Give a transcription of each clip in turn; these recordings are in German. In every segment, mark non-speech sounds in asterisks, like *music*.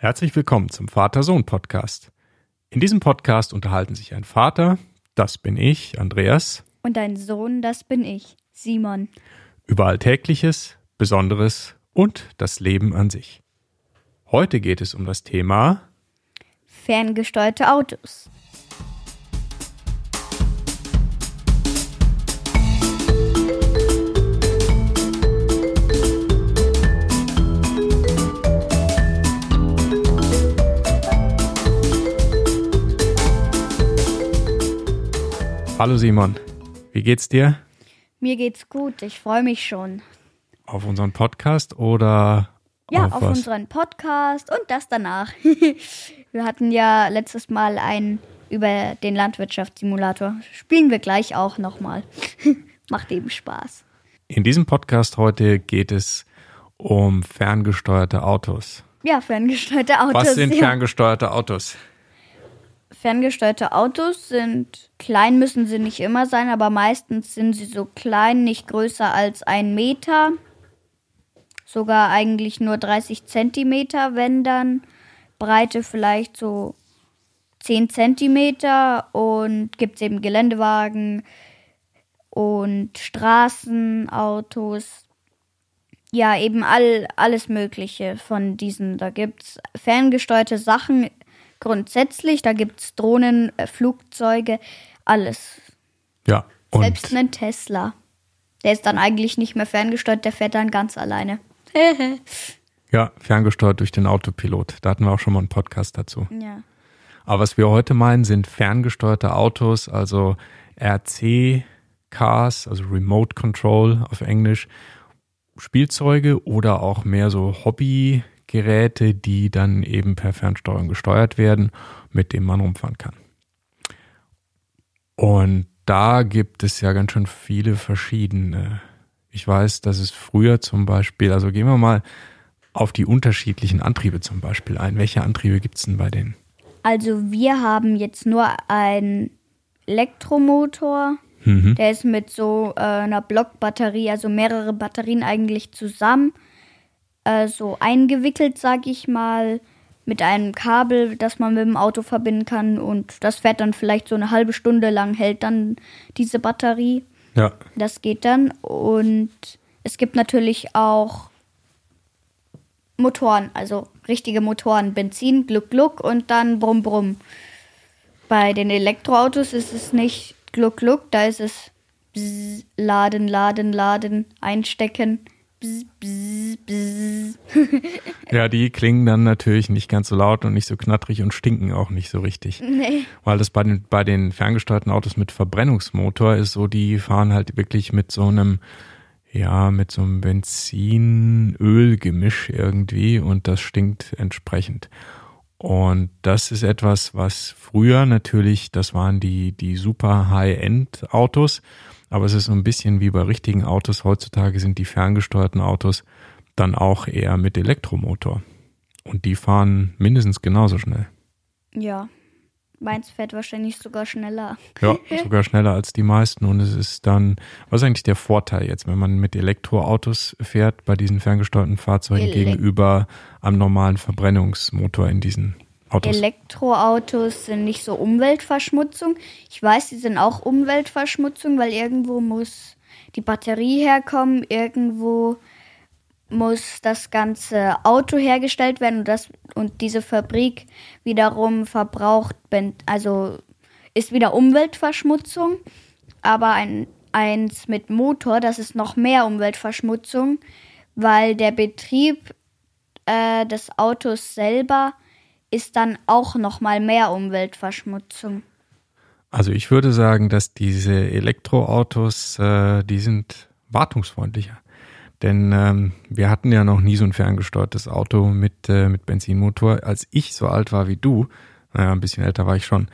Herzlich willkommen zum Vater-Sohn-Podcast. In diesem Podcast unterhalten sich ein Vater, das bin ich, Andreas, Und ein Sohn, das bin ich, Simon. über Alltägliches, Besonderes und das Leben an sich. Heute geht es um das Thema Ferngesteuerte Autos. Hallo Simon, wie geht's dir? Mir geht's gut, ich freue mich schon. Auf unseren Podcast oder Ja, auf, auf, unseren Podcast und das danach. *laughs* wir hatten ja letztes Mal einen über den Landwirtschaftssimulator. Spielen wir gleich auch nochmal. *laughs* Macht eben Spaß. In diesem Podcast heute geht es um ferngesteuerte Autos. Ja, ferngesteuerte Autos. Was sind ja. ferngesteuerte Autos? Ferngesteuerte Autos sind klein, müssen sie nicht immer sein, aber meistens sind sie so klein, nicht größer als ein Meter. Sogar eigentlich nur 30 Zentimeter, wenn dann. Breite vielleicht so 10 Zentimeter und gibt es eben Geländewagen und Straßenautos. Ja, eben all, alles Mögliche von diesen. Da gibt es ferngesteuerte Sachen grundsätzlich. Da gibt es Drohnen, äh, Flugzeuge, alles. Ja, und Selbst einen Tesla. Der ist dann eigentlich nicht mehr ferngesteuert, der fährt dann ganz alleine. *laughs* ja, ferngesteuert durch den Autopilot. Da hatten wir auch schon mal einen Podcast dazu. ja. Aber was wir heute meinen, sind ferngesteuerte Autos, also RC-Cars, also Remote Control auf Englisch, Spielzeuge oder auch mehr so Hobbygeräte, die dann eben per Fernsteuerung gesteuert werden, mit dem man rumfahren kann. Und da gibt es ja ganz schön viele verschiedene. Ich weiß, dass es früher zum Beispiel, also gehen wir mal auf die unterschiedlichen Antriebe zum Beispiel ein. Welche Antriebe gibt es denn bei denen? Also wir haben jetzt nur einen Elektromotor. Mhm. Der ist mit so äh, einer Blockbatterie, also mehrere Batterien eigentlich zusammen, äh, so eingewickelt, sag ich mal, mit einem Kabel, das man mit dem Auto verbinden kann. Und das fährt dann vielleicht so eine halbe Stunde lang, hält dann diese Batterie. Ja, Das geht dann. Und es gibt natürlich auch Motoren, also richtige Motoren. Benzin, Gluck, Gluck und dann Brumm, Brumm. Bei den Elektroautos ist es nicht Gluck, Gluck, da ist es Bzz, Laden, Laden, Laden, einstecken. *laughs* Ja, die klingen dann natürlich nicht ganz so laut und nicht so knattrig und stinken auch nicht so richtig. Nee. Weil das bei den, bei den ferngesteuerten Autos mit Verbrennungsmotor ist so, die fahren halt wirklich mit so einem, ja, mit so einem Benzin-Öl-Gemisch irgendwie und das stinkt entsprechend. Und das ist etwas, was früher natürlich, das waren die, die super High-End-Autos, aber es ist so ein bisschen wie bei richtigen Autos. Heutzutage sind die ferngesteuerten Autos dann auch eher mit Elektromotor. Und die fahren mindestens genauso schnell. Ja, meins fährt wahrscheinlich sogar schneller. Ja, *laughs* sogar schneller als die meisten. Und es ist dann, was ist eigentlich der Vorteil jetzt, wenn man mit Elektroautos fährt, bei diesen ferngesteuerten Fahrzeugen Elek- gegenüber am normalen Verbrennungsmotor in diesen Autos? Elektroautos sind nicht so Umweltverschmutzung. Ich weiß, die sind auch Umweltverschmutzung, weil irgendwo muss die Batterie herkommen, irgendwo muss das ganze Auto hergestellt werden und das und diese Fabrik wiederum verbraucht, also ist wieder Umweltverschmutzung, aber ein eins mit Motor, das ist noch mehr Umweltverschmutzung, weil der Betrieb äh, des Autos selber ist dann auch noch mal mehr Umweltverschmutzung. Also ich würde sagen, dass diese Elektroautos, äh, die sind wartungsfreundlicher. Denn ähm, wir hatten ja noch nie so ein ferngesteuertes Auto mit, äh, mit Benzinmotor. Als ich so alt war wie du, naja, ein bisschen älter war ich schon,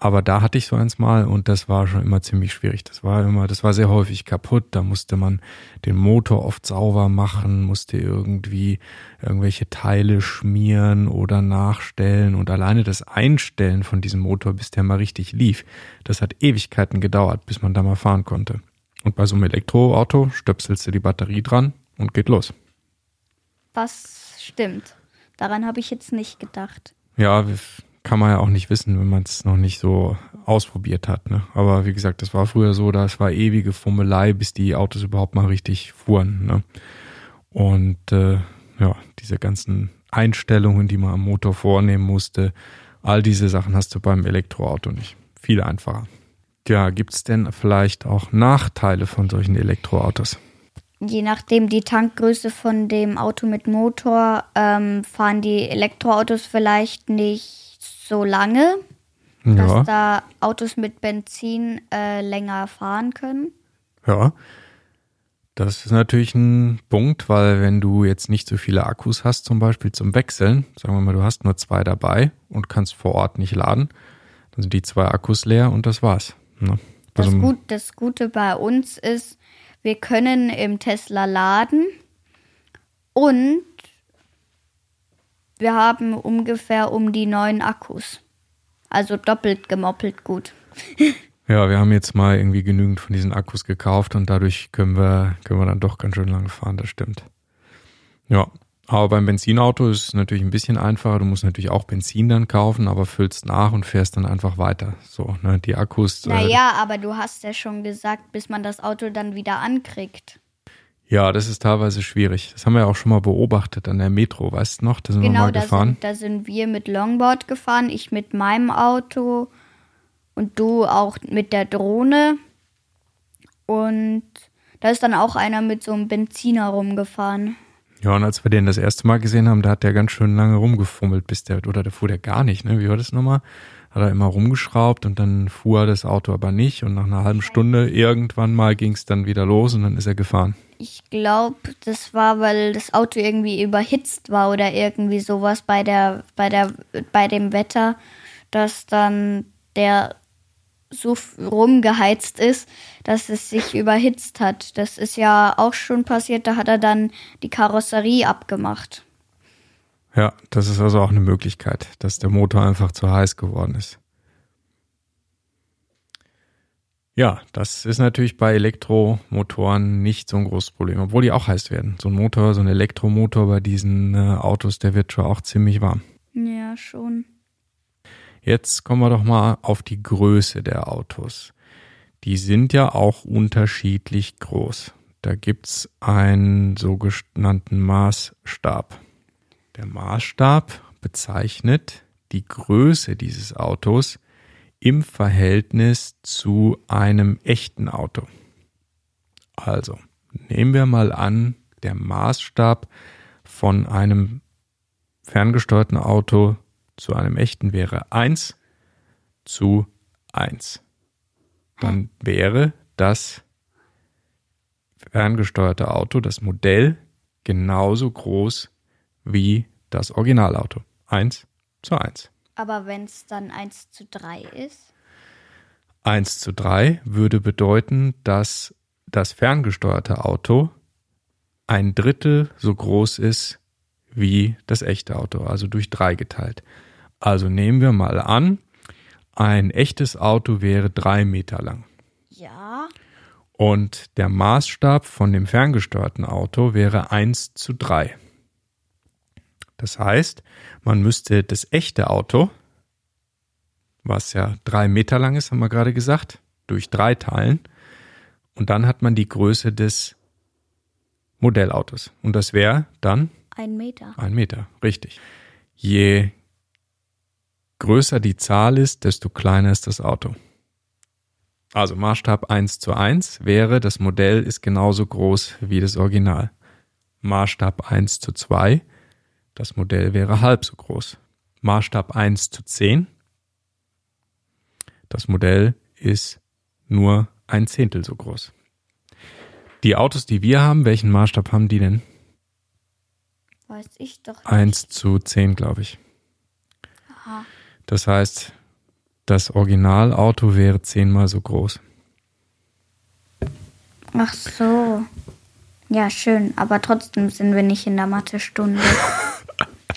aber da hatte ich so eins mal und das war schon immer ziemlich schwierig. Das war immer, das war sehr häufig kaputt. Da musste man den Motor oft sauber machen, musste irgendwie irgendwelche Teile schmieren oder nachstellen und alleine das Einstellen von diesem Motor, bis der mal richtig lief, das hat Ewigkeiten gedauert, bis man da mal fahren konnte. Und bei so einem Elektroauto stöpselst du die Batterie dran und geht los. Das stimmt. Daran habe ich jetzt nicht gedacht. Ja, kann man ja auch nicht wissen, wenn man es noch nicht so ausprobiert hat. Ne? Aber wie gesagt, das war früher so, das war ewige Fummelei, bis die Autos überhaupt mal richtig fuhren. Ne? Und äh, ja, diese ganzen Einstellungen, die man am Motor vornehmen musste, all diese Sachen hast du beim Elektroauto nicht. Viel einfacher. Ja, gibt es denn vielleicht auch Nachteile von solchen Elektroautos? Je nachdem die Tankgröße von dem Auto mit Motor ähm, fahren die Elektroautos vielleicht nicht so lange, ja. dass da Autos mit Benzin äh, länger fahren können. Ja, das ist natürlich ein Punkt, weil wenn du jetzt nicht so viele Akkus hast, zum Beispiel zum Wechseln, sagen wir mal, du hast nur zwei dabei und kannst vor Ort nicht laden, dann sind die zwei Akkus leer und das war's. Ne? Das, also, Gut, das Gute bei uns ist, wir können im Tesla laden und wir haben ungefähr um die neun Akkus. Also doppelt gemoppelt gut. *laughs* Ja, wir haben jetzt mal irgendwie genügend von diesen Akkus gekauft und dadurch können wir, können wir dann doch ganz schön lange fahren, das stimmt. Ja, aber beim Benzinauto ist es natürlich ein bisschen einfacher. Du musst natürlich auch Benzin dann kaufen, aber füllst nach und fährst dann einfach weiter. So, ne, die Akkus. Äh, naja, äh, aber du hast ja schon gesagt, bis man das Auto dann wieder ankriegt. Ja, das ist teilweise schwierig. Das haben wir ja auch schon mal beobachtet an der Metro, weißt du noch? Da sind genau, wir mal gefahren. Sind, da sind wir mit Longboard gefahren, ich mit meinem Auto und du auch mit der Drohne. Und da ist dann auch einer mit so einem Benziner rumgefahren. Ja, und als wir den das erste Mal gesehen haben, da hat der ganz schön lange rumgefummelt, bis der, oder der fuhr der gar nicht, ne? Wie war das nochmal? Hat er immer rumgeschraubt und dann fuhr das Auto aber nicht und nach einer halben Stunde irgendwann mal ging es dann wieder los und dann ist er gefahren. Ich glaube, das war, weil das Auto irgendwie überhitzt war oder irgendwie sowas bei der, bei der, bei dem Wetter, dass dann der so rumgeheizt ist, dass es sich überhitzt hat. Das ist ja auch schon passiert, da hat er dann die Karosserie abgemacht. Ja, das ist also auch eine Möglichkeit, dass der Motor einfach zu heiß geworden ist. Ja, das ist natürlich bei Elektromotoren nicht so ein großes Problem, obwohl die auch heiß werden. So ein Motor, so ein Elektromotor bei diesen äh, Autos, der wird schon auch ziemlich warm. Ja, schon. Jetzt kommen wir doch mal auf die Größe der Autos. Die sind ja auch unterschiedlich groß. Da gibt es einen sogenannten Maßstab. Der Maßstab bezeichnet die Größe dieses Autos im Verhältnis zu einem echten Auto. Also, nehmen wir mal an, der Maßstab von einem ferngesteuerten Auto zu einem echten wäre 1 zu 1. Dann wäre das ferngesteuerte Auto, das Modell, genauso groß wie das Originalauto. 1 zu 1. Aber wenn es dann 1 zu 3 ist? 1 zu 3 würde bedeuten, dass das ferngesteuerte Auto ein Drittel so groß ist wie das echte Auto, also durch drei geteilt. Also nehmen wir mal an, ein echtes Auto wäre drei Meter lang. Ja. Und der Maßstab von dem ferngesteuerten Auto wäre 1 zu 3. Das heißt, man müsste das echte Auto, was ja drei Meter lang ist, haben wir gerade gesagt, durch drei teilen. Und dann hat man die Größe des Modellautos. Und das wäre dann? Ein Meter. Ein Meter, richtig. Je größer die Zahl ist, desto kleiner ist das Auto. Also Maßstab 1 zu 1 wäre, das Modell ist genauso groß wie das Original. Maßstab 1 zu 2, das Modell wäre halb so groß. Maßstab 1 zu 10, das Modell ist nur ein Zehntel so groß. Die Autos, die wir haben, welchen Maßstab haben die denn? Weiß ich doch nicht. 1 zu 10, glaube ich. Aha. Das heißt, das Originalauto wäre zehnmal so groß. Ach so. Ja, schön. Aber trotzdem sind wir nicht in der Mathestunde. *laughs*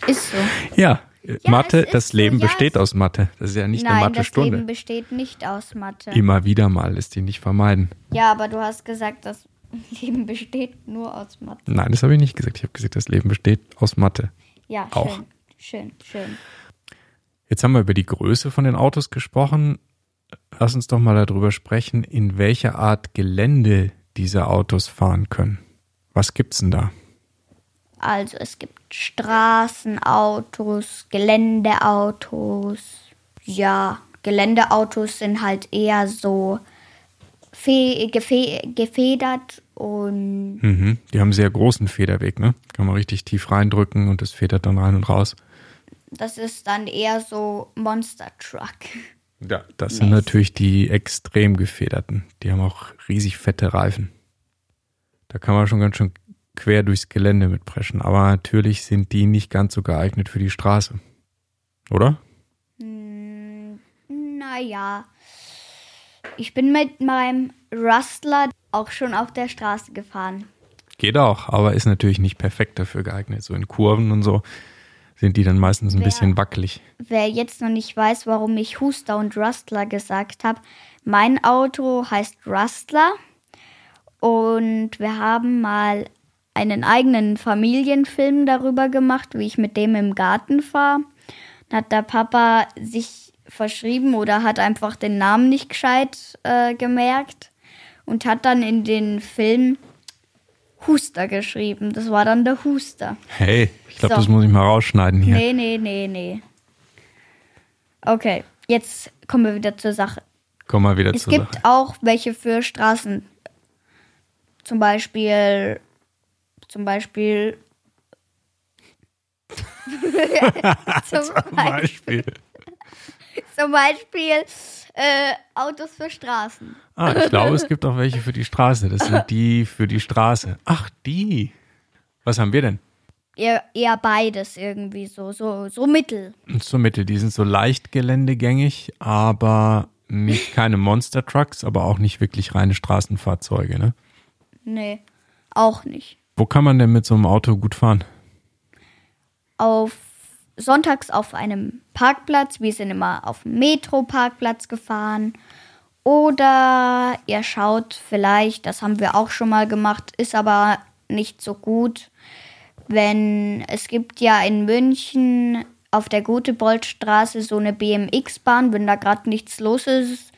ist so. Ja, ja Mathe, das Leben so. besteht ja, aus Mathe. Das ist ja nicht nein, eine Mathe-Stunde. Das Leben besteht nicht aus Mathe. Immer wieder mal ist die nicht vermeiden. Ja, aber du hast gesagt, das *laughs* Leben besteht nur aus Mathe. Nein, das habe ich nicht gesagt. Ich habe gesagt, das Leben besteht aus Mathe. Ja, Auch. schön, schön, schön. Jetzt haben wir über die Größe von den Autos gesprochen. Lass uns doch mal darüber sprechen, in welcher Art Gelände diese Autos fahren können. Was gibt's denn da? Also es gibt Straßenautos, Geländeautos. Ja, Geländeautos sind halt eher so fe gefe gefedert und Mhm. Die haben einen sehr großen Federweg, ne? Kann man richtig tief reindrücken und das federt dann rein und raus. das ist dann eher so Monster Truck. Ja, das sind natürlich die extrem gefederten. Die haben auch riesig fette Reifen. Da kann man schon ganz schön quer durchs Gelände mitpreschen. Aber natürlich sind die nicht ganz so geeignet für die Straße. Oder? Naja, ich bin mit meinem Rustler auch schon auf der Straße gefahren. Geht auch, aber ist natürlich nicht perfekt dafür geeignet. So in Kurven und so sind die dann meistens ein Wer- bisschen wackelig. Wer jetzt noch nicht weiß, warum ich Huster und Rustler gesagt habe, mein Auto heißt Rustler und wir haben mal einen eigenen Familienfilm darüber gemacht, wie ich mit dem im Garten fahre. Dann hat der Papa sich verschrieben oder hat einfach den Namen nicht gescheit äh, gemerkt und hat dann in den Film Huster geschrieben. Das war dann der Huster. Hey, ich glaube, So. das muss ich mal rausschneiden hier. Nee, nee, nee, nee. Okay, jetzt kommen wir wieder zur Sache. Komm mal wieder Es zur gibt Sache. auch welche für Straßen. Zum Beispiel. Zum Beispiel. *laughs* zum, Beispiel. zum Beispiel äh, Autos für Straßen. Ah, ich glaube, es gibt auch welche für die Straße. Das sind die für die Straße. Ach, die. Was haben wir denn? Eher, eher beides irgendwie so, so, so mittel. Zur Mitte. Die sind so leicht geländegängig, aber nicht keine Monster Trucks, aber auch nicht wirklich reine Straßenfahrzeuge. Ne? Nee, auch nicht. Wo kann man denn mit so einem Auto gut fahren? auf sonntags auf einem Parkplatz. Wir sind immer auf dem Metro-Parkplatz gefahren. Oder ihr schaut vielleicht, das haben wir auch schon mal gemacht, ist aber nicht so gut. Wenn es gibt ja in München auf der Goteboldstraße so eine BMX-Bahn, wenn da gerade nichts los ist,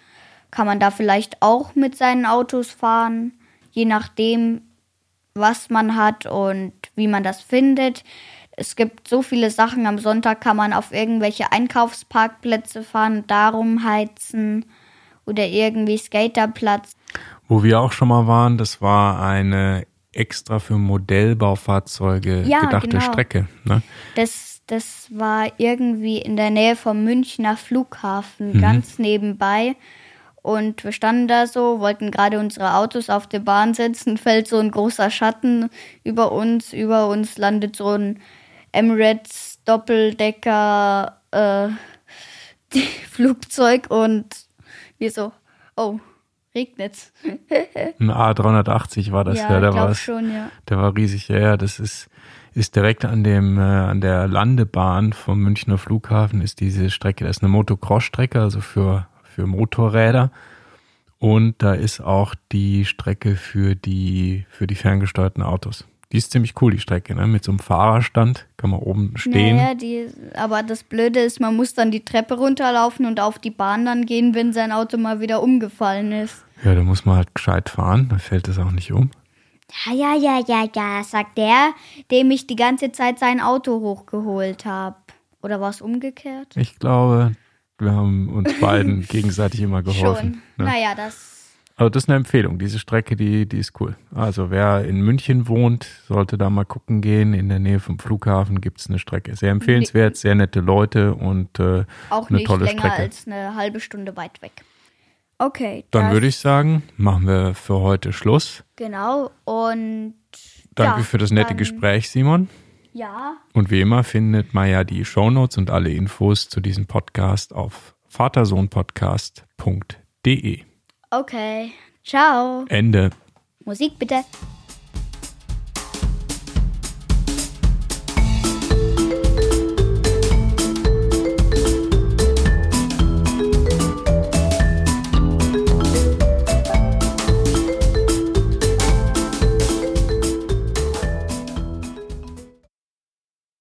kann man da vielleicht auch mit seinen Autos fahren, je nachdem, was man hat und wie man das findet. Es gibt so viele Sachen. Am Sonntag kann man auf irgendwelche Einkaufsparkplätze fahren, darum heizen oder irgendwie Skaterplatz. Wo wir auch schon mal waren, das war eine extra für Modellbaufahrzeuge Ja, gedachte genau. Strecke. Ne? Das, das war irgendwie in der Nähe vom Münchner Flughafen, ganz nebenbei. Und wir standen da so, wollten gerade unsere Autos auf der Bahn setzen, *laughs* fällt so ein großer Schatten über uns. Über uns landet so ein Emirates Doppeldecker äh, *laughs* Flugzeug und wir so, oh, regnet's. *laughs* Ein A380 war das ja, ja, der ich war schon, ja. Der war riesig, ja, ja, das ist, ist direkt an dem, äh, an der Landebahn vom Münchner Flughafen ist diese Strecke, das ist eine Motocross-Strecke, also für, für Motorräder. Und da ist auch die Strecke für die, für die ferngesteuerten Autos. Die ist ziemlich cool, die Strecke, ne? Mit so einem Fahrerstand kann man oben stehen. Naja, die, aber das Blöde ist, man muss dann die Treppe runterlaufen und auf die Bahn dann gehen, wenn sein Auto mal wieder umgefallen ist. Ja, da muss man halt gescheit fahren, da fällt es auch nicht um. Ja, ja, ja, ja, ja, sagt der, dem ich die ganze Zeit sein Auto hochgeholt habe. Oder war es umgekehrt? Ich glaube, wir haben uns beiden *laughs* gegenseitig immer geholfen. Schon. Ne? Naja, das. Also das ist eine Empfehlung. Diese Strecke, die, die ist cool. Also wer in München wohnt, sollte da mal gucken gehen. In der Nähe vom Flughafen gibt es eine Strecke. Sehr empfehlenswert, sehr nette Leute und äh, Auch eine nicht tolle länger Strecke. als eine halbe Stunde weit weg. Okay. Dann würde ich sagen, machen wir für heute Schluss. Genau. Und. Danke ja, für das nette Gespräch, Simon. Ja. Und wie immer findet man ja die Shownotes und alle Infos zu diesem Podcast auf vatersohnpodcast.de. Okay. Ciao. Ende. Musik bitte.